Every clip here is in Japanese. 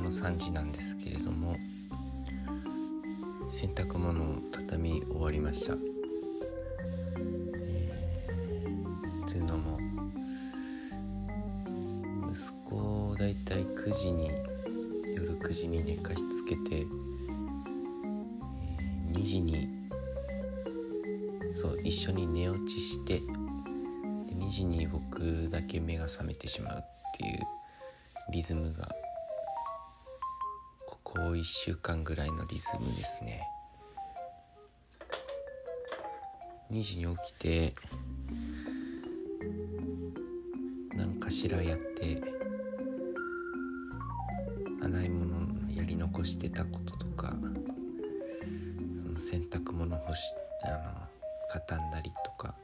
3時なんですけれども洗濯物を畳み終わりました、えー、というのも息子をだいたい9時に夜9時に寝かしつけて、えー、2時にそう一緒に寝落ちして2時に僕だけ目が覚めてしまうっていうリズムがここ1週間ぐらいのリズムですね。2時に起きて何かしらやって洗い物やり残してたこととかその洗濯物干しあの畳んだりとか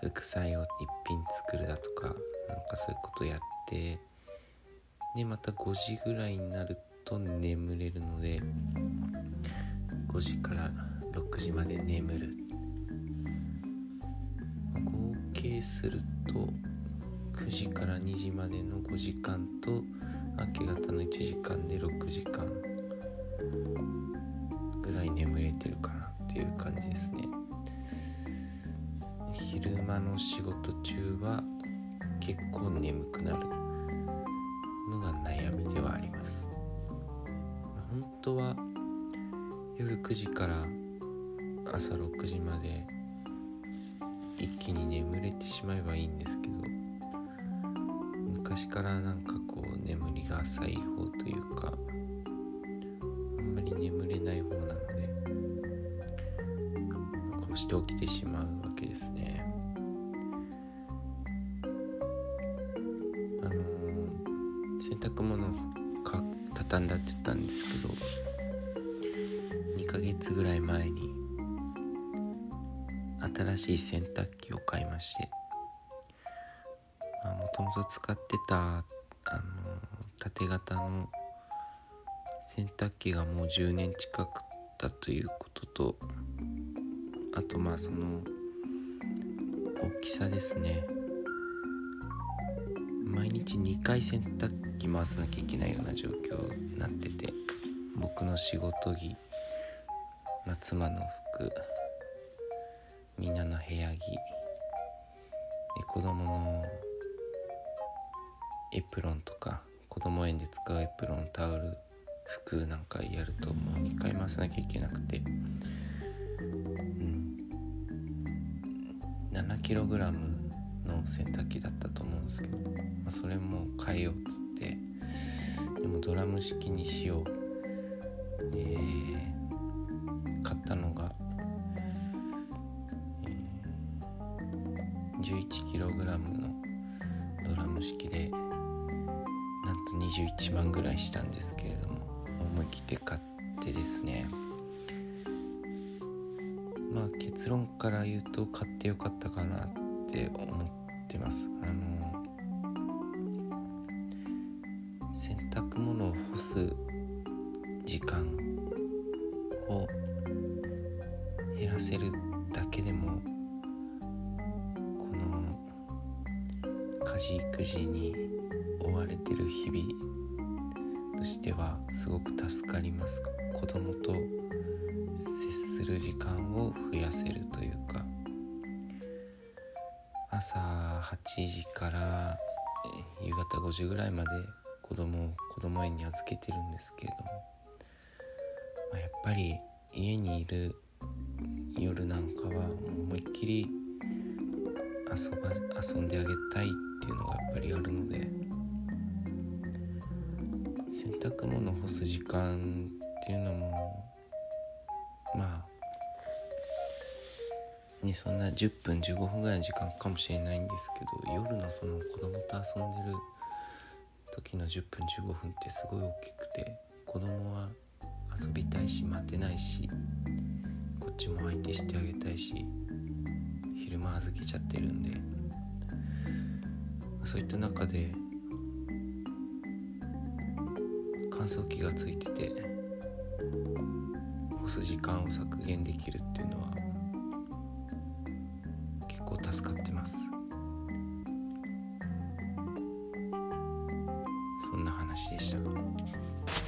副菜を一品作るだとかなんかそういうことやってでまた5時ぐらいになると眠れるので5時から6時まで眠る合計すると9時から2時までの5時間と明け方の1時間で6時間ぐらい眠れてるかなっていう感じですね。昼間の仕事中は結構眠くなるのが悩みではあります。本当は夜9時から朝6時まで一気に眠れてしまえばいいんですけど昔からなんかこう眠りが浅い方というかあんまり眠れない方なのでこうして起きてしまうわけですね。濯物か畳んだって言ったんですけど2ヶ月ぐらい前に新しい洗濯機を買いましてもともと使ってたあの縦型の洗濯機がもう10年近くだということとあとまあその大きさですね。毎日2回洗濯機回さなきゃいけないような状況になってて僕の仕事着、まあ、妻の服みんなの部屋着で子供のエプロンとか子供園で使うエプロンタオル服なんかやるともう2回回さなきゃいけなくてうん。7キログラムの洗濯機だったと思う、それも変えようっつって。でもドラム式にしよう。で買ったのが、えー、11kg のドラム式でなんと21万ぐらいしたんですけれども思い切って買ってですね。まあ結論から言うと買ってよかったかなって思ってます。あの洗濯物を干す時間を減らせるだけでもこの家事育児に追われてる日々としてはすごく助かります子供と接する時間を増やせるというか朝8時から夕方5時ぐらいまで子供を子供園に預けてるんですけれども、まあ、やっぱり家にいる夜なんかは思いっきり遊ば遊んであげたいっていうのがやっぱりあるので洗濯物干す時間っていうのもまあねそんな10分15分ぐらいの時間かもしれないんですけど夜のその子供と遊んでる時の10分15分ってすごい大きくて子供は遊びたいし待てないしこっちも相手してあげたいし昼間預けちゃってるんでそういった中で乾燥機がついてて干す時間を削減できるっていうのは結構助かってます。そんな話でした。